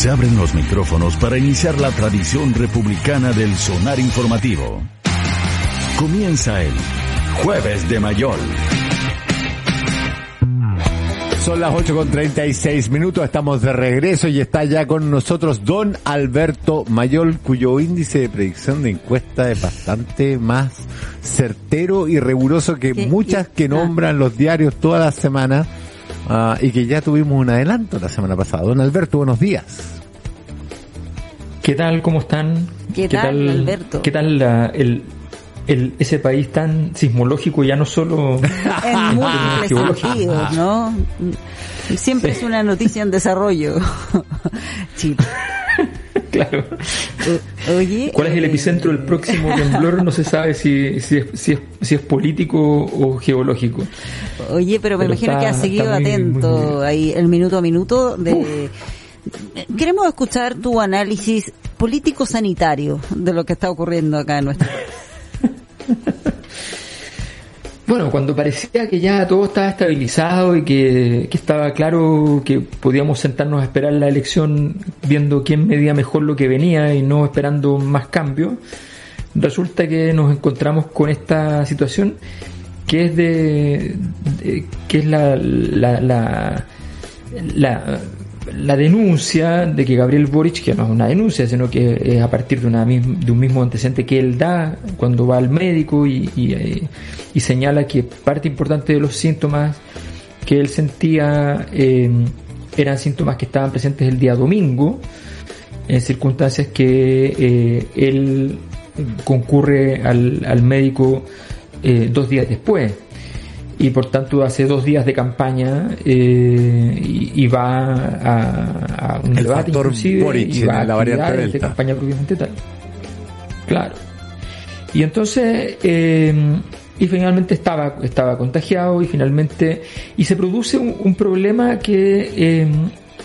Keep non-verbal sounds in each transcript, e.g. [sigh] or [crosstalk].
Se abren los micrófonos para iniciar la tradición republicana del sonar informativo. Comienza el Jueves de Mayol. Son las 8 con 36 minutos, estamos de regreso y está ya con nosotros don Alberto Mayol, cuyo índice de predicción de encuesta es bastante más certero y riguroso que muchas que nombran los diarios todas las semanas Ah, y que ya tuvimos un adelanto la semana pasada. Don Alberto, buenos días. ¿Qué tal? ¿Cómo están? ¿Qué, tal, Alberto? ¿Qué tal el, el, ese país tan sismológico, ya no solo [laughs] en múltiples sentidos, ¿no? Siempre es una noticia en desarrollo. [laughs] Chile. [laughs] claro. Oye, ¿Cuál es el eh, epicentro del próximo [laughs] temblor? No se sabe si, si, es, si, es, si es político o geológico. Oye, pero me imagino que has seguido atento ahí el minuto a minuto de... Queremos escuchar tu análisis político-sanitario de lo que está ocurriendo acá en nuestro [laughs] Bueno, cuando parecía que ya todo estaba estabilizado y que, estaba claro que podíamos sentarnos a esperar la elección viendo quién medía mejor lo que venía y no esperando más cambios, resulta que nos encontramos con esta situación que es de, que es la, la, la, la la denuncia de que Gabriel Boric, que no es una denuncia, sino que es a partir de, una, de un mismo antecedente que él da cuando va al médico y, eh, y, señala que parte importante de los síntomas que él sentía eh, eran síntomas que estaban presentes el día domingo, en circunstancias que eh, él concurre al, al médico dos días después y por tanto hace dos días de campaña eh, y, va a, un debate inclusive y va a la variante de campaña propiamente tal. Claro. Y entonces eh, y finalmente estaba estaba contagiado y finalmente y se produce un, problema que eh,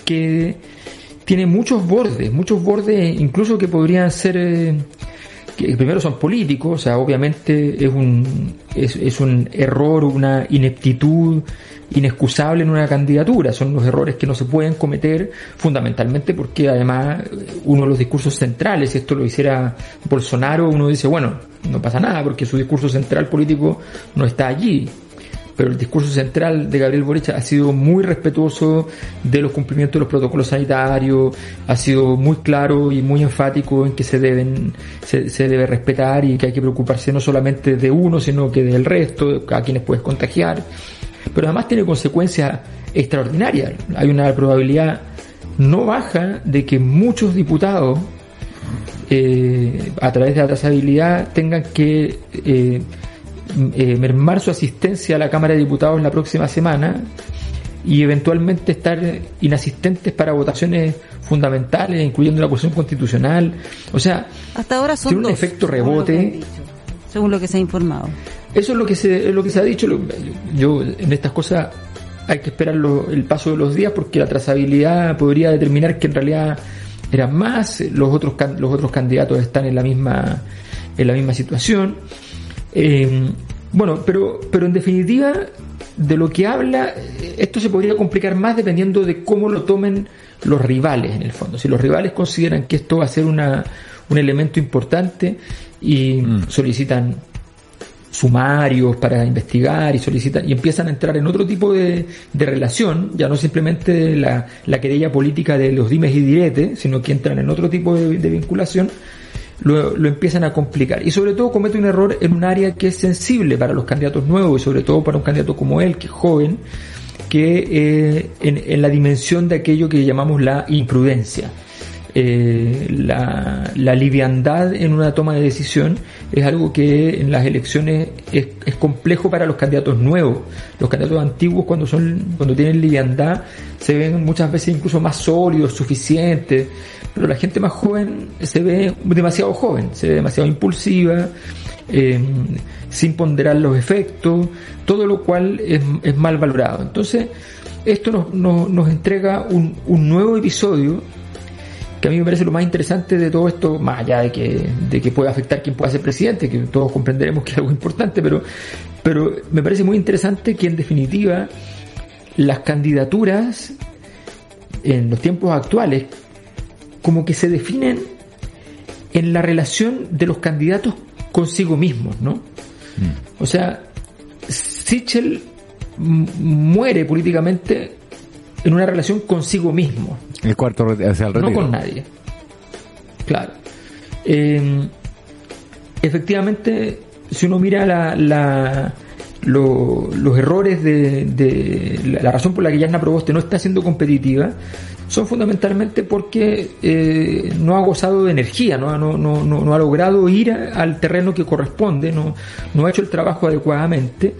que tiene muchos bordes, muchos bordes incluso que podrían ser que primero son políticos, o sea, obviamente es un, es, es un error, una ineptitud inexcusable en una candidatura. Son los errores que no se pueden cometer fundamentalmente porque además uno de los discursos centrales, si esto lo hiciera Bolsonaro, uno dice, bueno, no pasa nada porque su discurso central político no está allí pero el discurso central de Gabriel Boric ha sido muy respetuoso de los cumplimientos de los protocolos sanitarios, ha sido muy claro y muy enfático en que se deben, se, debe respetar y que hay que preocuparse no solamente de uno, sino que del resto, a quienes puedes contagiar. Pero además tiene consecuencias extraordinarias. Hay una probabilidad no baja de que muchos diputados eh, a través de la trazabilidad tengan que eh, eh, mermar su asistencia a la Cámara de Diputados la próxima semana y eventualmente estar inasistentes para votaciones fundamentales, incluyendo la cuestión constitucional. O sea, hasta ahora son tiene un efecto rebote. Según lo que se ha informado. Eso es lo que se, lo que se ha dicho. Yo en estas cosas hay que esperar el paso de los días porque la trazabilidad podría determinar que en realidad eran más, los otros los otros candidatos están en la misma en la misma situación. Eh, bueno, pero, pero en definitiva, de lo que habla, esto se podría complicar más dependiendo de cómo lo tomen los rivales en el fondo. Si los rivales consideran que esto va a ser una, un elemento importante y mm. solicitan sumarios para investigar y solicitan y empiezan a entrar en otro tipo de, de relación, ya no simplemente la, la, querella política de los dimes y diretes, sino que entran en otro tipo de vinculación, lo, empiezan a complicar. Y sobre todo comete un error en un área que es sensible para los candidatos nuevos y sobre todo para un candidato como él, que es joven, que eh, en, la dimensión de aquello que llamamos la imprudencia. Eh, la, liviandad en una toma de decisión es algo que en las elecciones es, es, complejo para los candidatos nuevos. Los candidatos antiguos cuando son cuando tienen liviandad se ven muchas veces incluso más sólidos, suficientes, pero la gente más joven se ve demasiado joven, se ve demasiado impulsiva, eh, sin ponderar los efectos, todo lo cual es, es mal valorado. Entonces, esto nos, nos, nos entrega un, un, nuevo episodio que a mí me parece lo más interesante de todo esto, más allá de que, de que pueda afectar quien pueda ser presidente, que todos comprenderemos que es algo importante, pero, pero me parece muy interesante que en definitiva las candidaturas en los tiempos actuales como que se definen en la relación de los candidatos consigo mismos, ¿no? Mm. O sea, Sichel muere políticamente en una relación consigo mismo. El cuarto hacia el No con nadie. Claro. Eh, efectivamente, si uno mira la, los errores de, la razón por la que Yasna Proboste no está siendo competitiva, son fundamentalmente porque eh, no ha gozado de energía, ¿no? No, no, no, ha logrado ir al terreno que corresponde, no, no ha hecho el trabajo adecuadamente.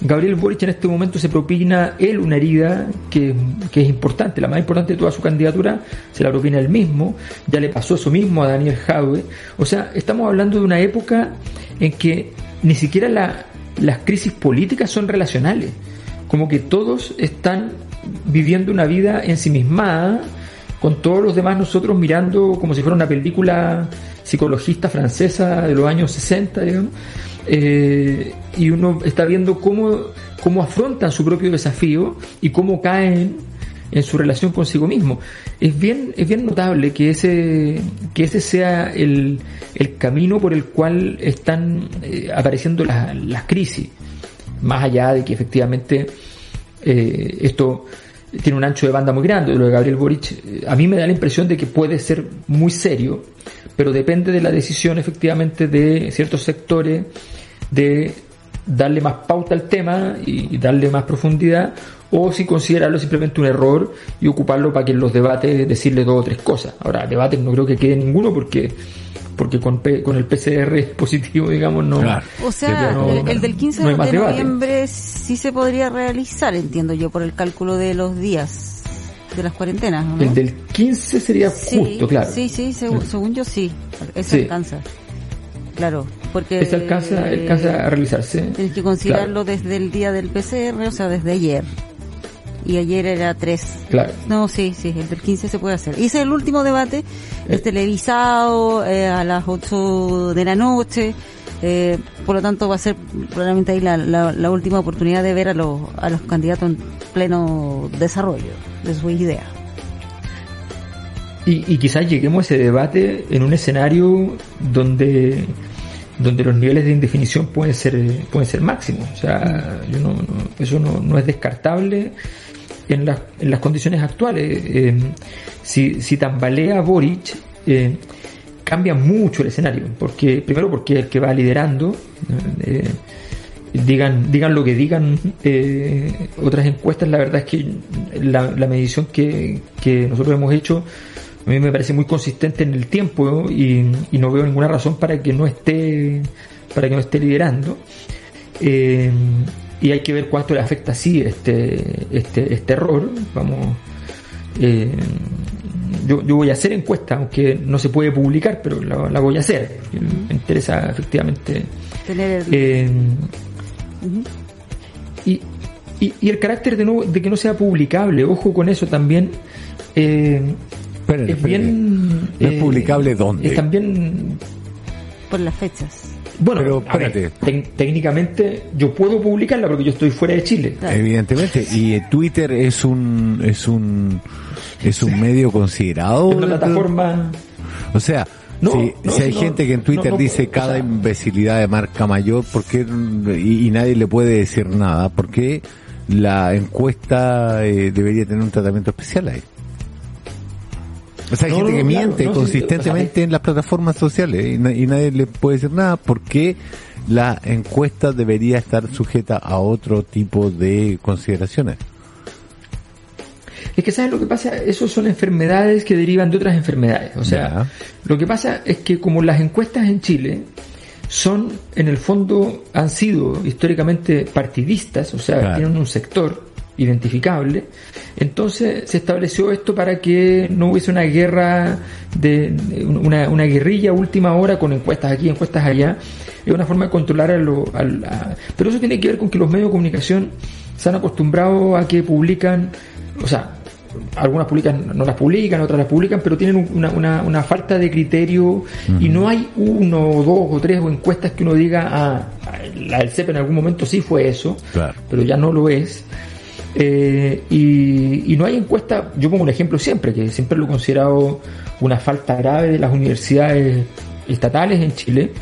Gabriel Boric en este momento se propina él una herida que, que, es importante, la más importante de toda su candidatura, se la propina él mismo, ya le pasó eso mismo a Daniel Jaue. O sea, estamos hablando de una época en que ni siquiera la, las crisis políticas son relacionales, como que todos están viviendo una vida ensimismada, con todos los demás nosotros mirando como si fuera una película psicologista francesa de los años 60, digamos, eh, y uno está viendo cómo, cómo afrontan su propio desafío y cómo caen en su relación consigo mismo. Es bien, es bien notable que ese, que ese sea el, el camino por el cual están eh, apareciendo las, las crisis, más allá de que efectivamente eh, esto tiene un ancho de banda muy grande, lo de Gabriel Boric, eh, a mí me da la impresión de que puede ser muy serio, pero depende de la decisión efectivamente de ciertos sectores de darle más pauta al tema y darle más profundidad o si considerarlo simplemente un error y ocuparlo para que en los debates decirle dos o tres cosas. Ahora, debates no creo que quede ninguno porque porque con, con el PCR positivo, digamos, no. O sea, el, del 15 de noviembre sí se podría realizar, entiendo yo, por el cálculo de los días de las cuarentenas. El del 15 sería justo, claro. Sí, sí, según, yo sí. Eso alcanza. Claro, porque. Eso alcanza, alcanza a realizarse. Tienes que considerarlo desde el día del PCR, o sea, desde ayer y ayer era 3. Claro. No, sí, sí, el del 15 se puede hacer. Y ese es el último debate, es televisado eh, a las 8 de la noche. Eh, por lo tanto, va a ser probablemente ahí la, la, última oportunidad de ver a los, a los candidatos en pleno desarrollo de sus ideas. Y, y quizás lleguemos a ese debate en un escenario donde donde los niveles de indefinición pueden ser pueden ser máximos. O sea, yo no, eso no, no, es descartable en, las, en las condiciones actuales. Eh, si, si tambalea Boric, eh, cambia mucho el escenario, porque primero porque el que va liderando, eh, digan, digan lo que digan otras encuestas, la verdad es que la, la medición que, que nosotros hemos hecho a mí me parece muy consistente en el tiempo y, y, no veo ninguna razón para que no esté para que no esté liderando y hay que ver cuánto le afecta así este, este, este error. Vamos, eh, yo, yo voy a hacer encuesta, aunque no se puede publicar, pero la, voy a hacer. Me interesa efectivamente. Eh, y, y, el carácter de, no, de que no sea publicable, ojo con eso también. Eh, es bien. ¿No es publicable dónde? Es también. Por las fechas. Bueno, pero técnicamente yo puedo publicarla porque yo estoy fuera de Chile. Evidentemente, y Twitter es un es un es un medio considerado. una plataforma. O sea, si, hay gente que en Twitter dice cada imbecilidad de marca mayor, ¿por y, nadie le puede decir nada? ¿Por qué la encuesta eh, debería tener un tratamiento especial ahí? O sea, hay gente que miente consistentemente en las plataformas sociales y, nadie le puede decir nada porque la encuesta debería estar sujeta a otro tipo de consideraciones. Es que, ¿sabes lo que pasa? Esos son enfermedades que derivan de otras enfermedades. O sea, lo que pasa es que como las encuestas en Chile son, en el fondo, han sido históricamente partidistas, o sea, tienen un sector, identificable. Entonces se estableció esto para que no hubiese una guerra, de una, una guerrilla última hora con encuestas aquí, encuestas allá. Es una forma de controlar a lo... pero eso tiene que ver con que los medios de comunicación se han acostumbrado a que publican, o sea, algunas publican, no las publican, otras las publican, pero tienen una, una, una falta de criterio y no hay uno o dos o tres o encuestas que uno diga, ah, la del CEP en algún momento sí fue eso, pero ya no lo es. Eh, y, no hay encuesta, yo pongo un ejemplo siempre, que siempre lo he considerado una falta grave de las universidades estatales en Chile.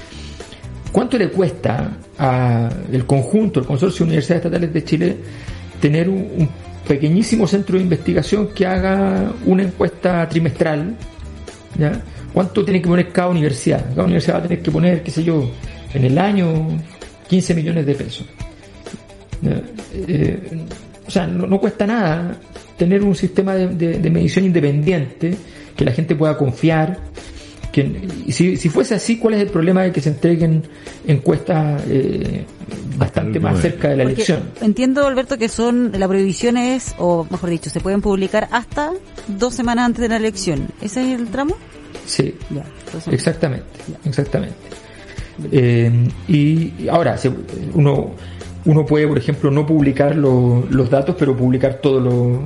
¿Cuánto le cuesta al conjunto, el consorcio de universidades estatales de Chile, tener un, pequeñísimo centro de investigación que haga una encuesta trimestral? ¿Cuánto tiene que poner cada universidad? Cada universidad va a tener que poner, qué sé yo, en el año 15 millones de pesos. Eh, o sea, no, cuesta nada tener un sistema de, medición independiente que la gente pueda confiar. Que, si, si fuese así, ¿cuál es el problema de que se entreguen encuestas eh, bastante más cerca de la elección? Entiendo, Alberto, que son la prohibición es, o mejor dicho, se pueden publicar hasta dos semanas antes de la elección. ¿Ese es el tramo? Sí, exactamente, exactamente. Eh, y ahora, uno uno puede, por ejemplo, no publicar los datos, pero publicar todo lo,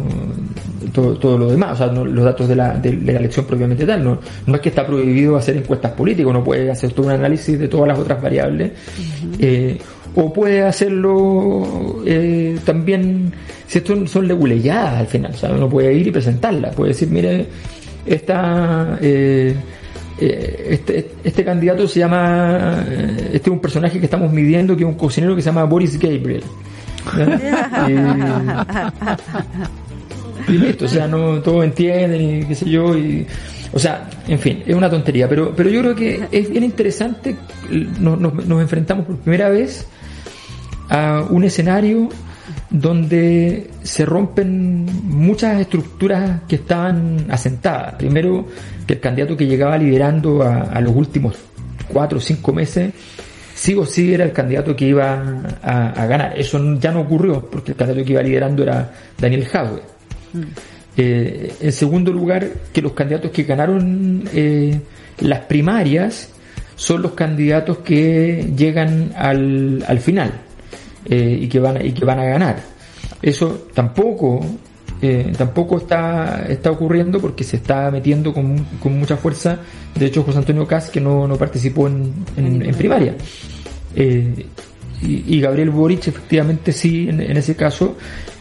todo, lo demás, o sea, los datos de la, de, la elección propiamente tal. No, no es que está prohibido hacer encuestas políticas, uno puede hacer todo un análisis de todas las otras variables. Eh, o puede hacerlo eh, también, si esto son leguleyadas al final, o sea, uno puede ir y presentarla, puede decir, mire, esta... Eh, eh, este, este candidato se llama, eh, este es un personaje que estamos midiendo, que es un cocinero que se llama Boris Gabriel. [laughs] y, listo, o sea, no todos entienden y qué sé yo, y, o sea, en fin, es una tontería, pero, pero yo creo que es bien interesante, nos, nos enfrentamos por primera vez a un escenario donde se rompen muchas estructuras que estaban asentadas. Primero, que el candidato que llegaba liderando a, los últimos cuatro o cinco meses, sí o sí era el candidato que iba a, ganar. Eso ya no ocurrió, porque el candidato que iba liderando era Daniel Jadwe. Mm. Eh, en segundo lugar, que los candidatos que ganaron eh, las primarias son los candidatos que llegan al, al final eh, y, que van, y que van a ganar. Eso tampoco eh, tampoco está, está ocurriendo porque se está metiendo con, con mucha fuerza. De hecho, José Antonio Cas, que no, no participó en, en, primaria. Eh, y, Gabriel Boric, efectivamente, sí, en, ese caso.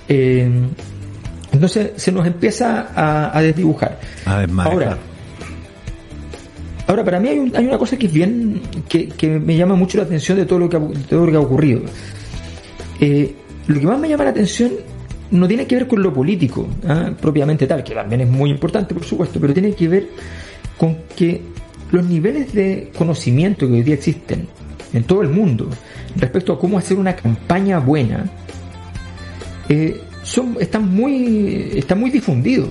entonces se nos empieza a, a desdibujar. Ahora, ahora, para mí hay, hay, una cosa que es bien, que, que, me llama mucho la atención de todo lo que ha, todo lo que ha ocurrido. Eh, lo que más me llama la atención no tiene que ver con lo político, ¿ah? propiamente tal, que también es muy importante, por supuesto, pero tiene que ver con que los niveles de conocimiento que hoy día existen en todo el mundo respecto a cómo hacer una campaña buena eh, son, están muy están muy difundidos.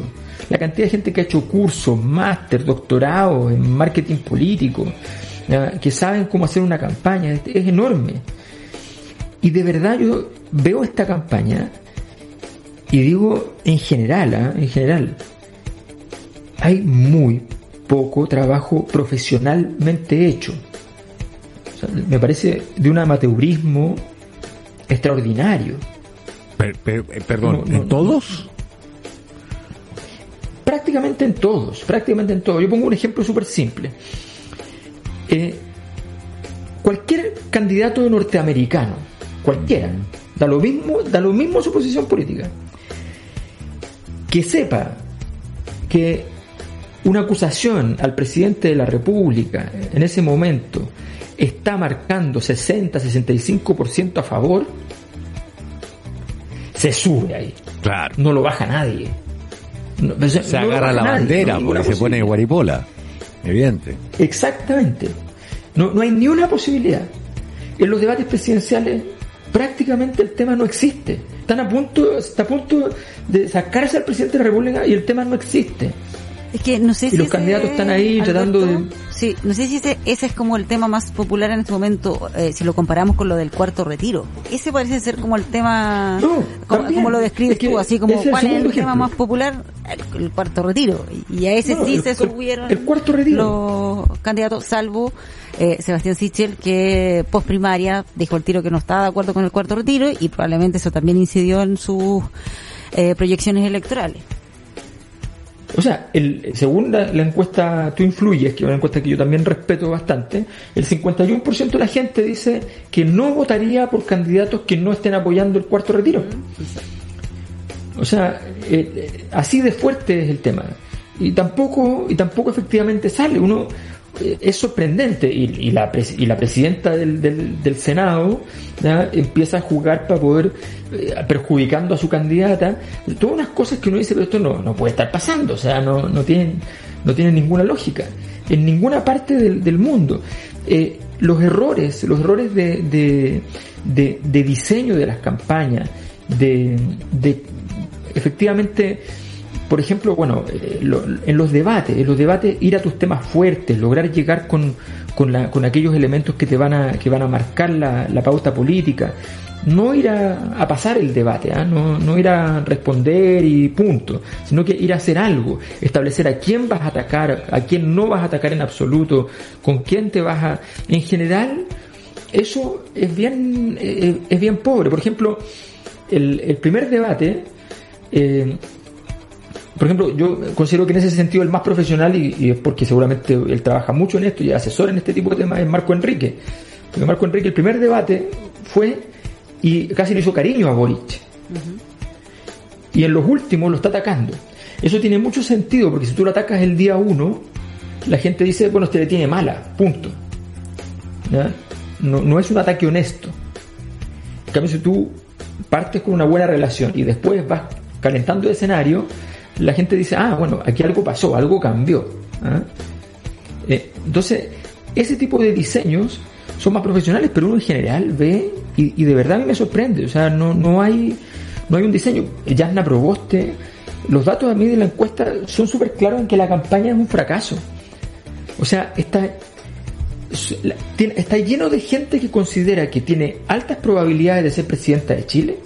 La cantidad de gente que ha hecho cursos, máster, doctorados en marketing político, que saben cómo hacer una campaña, es, es enorme. Y de verdad yo veo esta campaña y digo en general, ¿ah? en general, hay muy poco trabajo profesionalmente hecho. me parece de un amateurismo extraordinario. Eh, perdón, ¿en todos? Prácticamente en todos, prácticamente en todos. Yo pongo un ejemplo súper simple. Eh, cualquier candidato norteamericano, cualquiera, da lo mismo, da lo mismo su posición política que sepa que una acusación al presidente de la República en ese momento está marcando 60-65% a favor, se sube ahí. Claro. No lo baja nadie. se agarra la bandera porque se pone guaripola. Evidente. Exactamente. No, no hay ni una posibilidad. En los debates presidenciales prácticamente el tema no existe. Están a punto, está a punto de sacarse al presidente de la República y el tema no existe. Es que no sé y los candidatos están ahí tratando de... Sí, no sé si ese, ese, es como el tema más popular en este momento, eh, si lo comparamos con lo del cuarto retiro. Ese parece ser como el tema, como, lo describes tú, así como cuál es el tema más popular, el, cuarto retiro. Y a ese sí se subieron el cuarto retiro. los candidatos, salvo eh, Sebastián Sichel, que post primaria dijo el tiro que no estaba de acuerdo con el cuarto retiro y probablemente eso también incidió en sus eh, proyecciones electorales. O sea, el, según la, encuesta Tú Influyes, que es una encuesta que yo también respeto bastante, el 51% de la gente dice que no votaría por candidatos que no estén apoyando el cuarto retiro. O sea, eh, eh, así de fuerte es el tema. Y tampoco, y tampoco efectivamente sale. Uno es sorprendente. Y, la, y la presidenta del, del, Senado empieza a jugar para poder, perjudicando a su candidata. Todas unas cosas que uno dice, pero esto no, no puede estar pasando. O sea, no, no tienen, no tienen ninguna lógica. En ninguna parte del, del mundo. los errores, los errores de, de, de, de diseño de las campañas, de, de efectivamente, por ejemplo, bueno, eh, en los debates, en los debates ir a tus temas fuertes, lograr llegar con, con, la, con aquellos elementos que te van a, que van a marcar la, la pauta política, no ir a, pasar el debate, ¿ah? no, no, ir a responder y punto, sino que ir a hacer algo, establecer a quién vas a atacar, a quién no vas a atacar en absoluto, con quién te vas a... En general, eso es bien, eh, es bien pobre. Por ejemplo, el, el primer debate, eh, por ejemplo, yo considero que en ese sentido el más profesional, y, es porque seguramente él trabaja mucho en esto y asesora en este tipo de temas, es Marco Enrique. Porque Marco Enrique, el primer debate fue y casi le hizo cariño a Boric. Y en los últimos lo está atacando. Eso tiene mucho sentido porque si tú lo atacas el día uno, la gente dice, bueno, este le tiene mala, punto. No, no es un ataque honesto. En cambio, si tú partes con una buena relación y después vas calentando el escenario, la gente dice, ah, bueno, aquí algo pasó, algo cambió. ¿ah? Eh, entonces, ese tipo de diseños son más profesionales, pero uno en general ve y, de verdad a mí me sorprende. O sea, no, no, hay, no hay un diseño. Yasna Proboste, los datos a mí de la encuesta son súper claros en que la campaña es un fracaso. O sea, está, está lleno de gente que considera que tiene altas probabilidades de ser presidenta de Chile,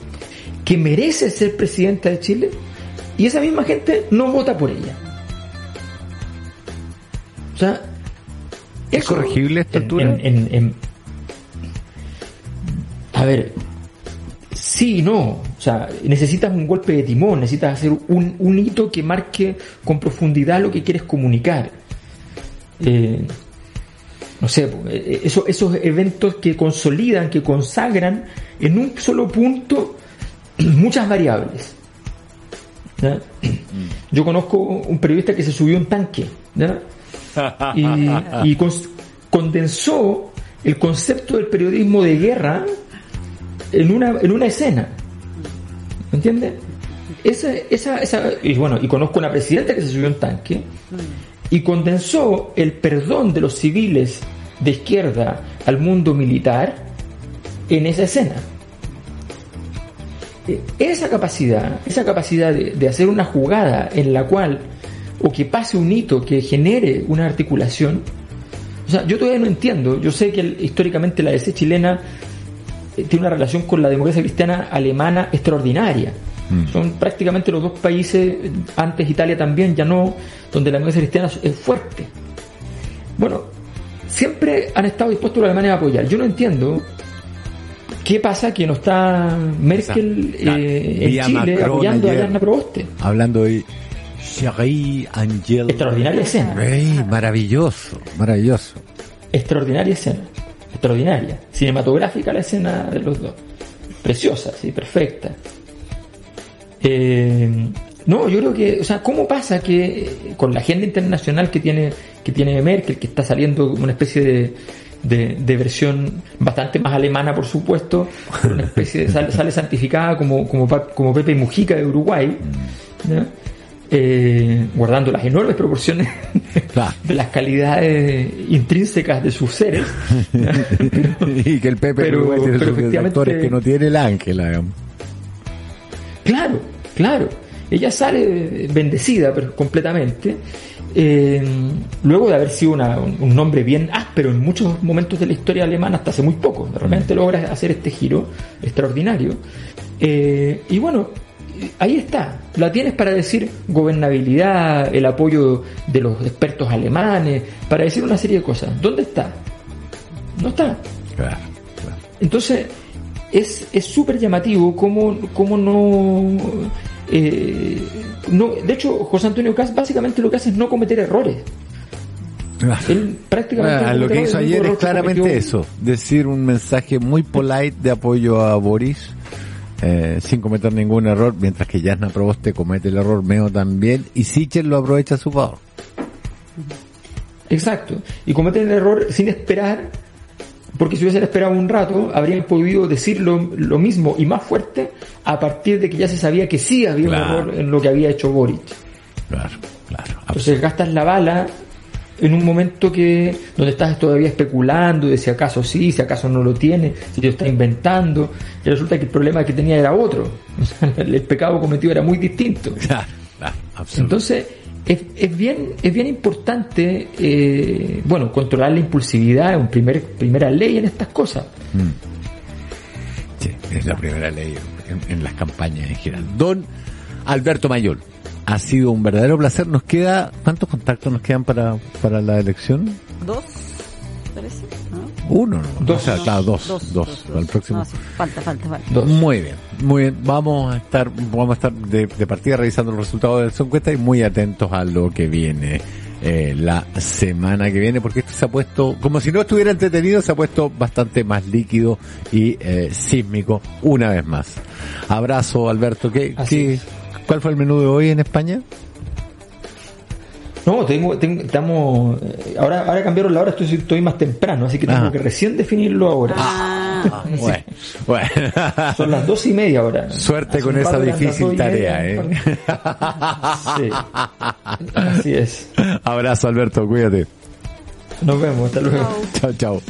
que merece ser presidenta de Chile, y esa misma gente no vota por ella. O sea, ¿es corregible esta altura? a ver, sí y no. O sea, necesitas un golpe de timón, necesitas hacer un, un hito que marque con profundidad lo que quieres comunicar. Eh, no sé, eh, esos, esos eventos que consolidan, que consagran en un solo punto [clears throat] muchas variables. Yo conozco un periodista que se subió a un tanque [laughs] y, condensó el concepto del periodismo de guerra en una, en una escena. ¿Me entiendes? Esa, esa, esa, y bueno, y conozco una presidenta que se subió a un tanque y condensó el perdón de los civiles de izquierda al mundo militar en esa escena. Eh, esa capacidad, esa capacidad de, hacer una jugada en la cual, o que pase un hito que genere una articulación, o sea, yo todavía no entiendo, yo sé que históricamente la DC chilena eh, tiene una relación con la democracia cristiana alemana extraordinaria. Mm. Son prácticamente los dos países, antes Italia también, ya no, donde la democracia cristiana es fuerte. Bueno, siempre han estado dispuestos los alemanes a apoyar. Yo no entiendo qué pasa que no está Merkel eh, en Chile apoyando a Yarna Proboste. Hablando de Cherie Angel. Extraordinaria escena. maravilloso, maravilloso. Extraordinaria escena. Extraordinaria. Cinematográfica la escena de los dos. Preciosa, sí, perfecta. Eh, no, yo creo que, o sea, ¿cómo pasa que con la agenda internacional que tiene, que tiene Merkel, que está saliendo una especie de, de, versión bastante más alemana, por supuesto, una especie de, sale, santificada como, como, como Pepe Mujica de Uruguay, eh, guardando las enormes proporciones de las calidades intrínsecas de sus seres. [laughs] y que el Pepe pero, Uruguay tiene sus actores que no tiene el ángel, Claro, claro. Ella sale bendecida pero completamente, eh, luego de haber sido un nombre bien áspero en muchos momentos de la historia alemana, hasta hace muy poco, de repente logra hacer este giro extraordinario. Eh, y bueno, ahí está, la tienes para decir gobernabilidad, el apoyo de los expertos alemanes, para decir una serie de cosas. ¿Dónde está? No está. Entonces, es súper llamativo cómo, cómo no eh, no, de hecho, José Antonio Cas básicamente lo que hace es no cometer errores. Él prácticamente ah, lo que hizo ayer es claramente eso, decir un mensaje muy polite de apoyo a Boris eh, sin cometer ningún error, mientras que Jasna Proboste comete el error Meo también y Sichel lo aprovecha a su favor. Exacto. Y cometen el error sin esperar, porque si hubiesen esperado un rato, habrían podido decir lo, lo mismo y más fuerte a partir de que ya se sabía que sí había Claro. un error en lo que había hecho Boric. Claro, claro. Entonces gastas la bala en un momento que donde estás todavía especulando de si acaso sí, si acaso no lo tiene, si lo está inventando, y resulta que el problema que tenía era otro. O sea, el, el pecado cometido era muy distinto. Claro, claro, absolutamente. Entonces, es, es bien, es bien importante, eh, bueno, controlar la impulsividad es un primer, primera ley en estas cosas. Sí, es la primera ley en, en las campañas en general. Don Alberto Mayol, ha sido un verdadero placer. Nos queda, ¿cuántos contactos nos quedan para, para la elección? ¿Dos? ¿Parece? ¿No? Uno, ¿no? Dos. O sea, claro, dos, dos, para el próximo. No, sí, falta, falta, falta. Dos. Muy bien, muy bien. Vamos a estar, vamos a estar de, de partida revisando los resultados de la encuesta y muy atentos a lo que viene eh, la semana que viene, porque esto se ha puesto, como si no estuviera entretenido, se ha puesto bastante más líquido y eh, sísmico una vez más. Abrazo, Alberto. ¿Qué, qué-. ¿Cuál fue el menú de hoy en España? No, tengo, tengo- estamos, eh, ahora, ahora cambiaron la hora, estoy, estoy más temprano, así que tengo Ah. que recién definirlo ahora. Ah, Bueno, bueno. Son las dos y media ahora. Suerte Hace con esa difícil tarea, ¿eh? Sí. Así es. Abrazo, Alberto, cuídate. Nos vemos, hasta luego. Chao, chao.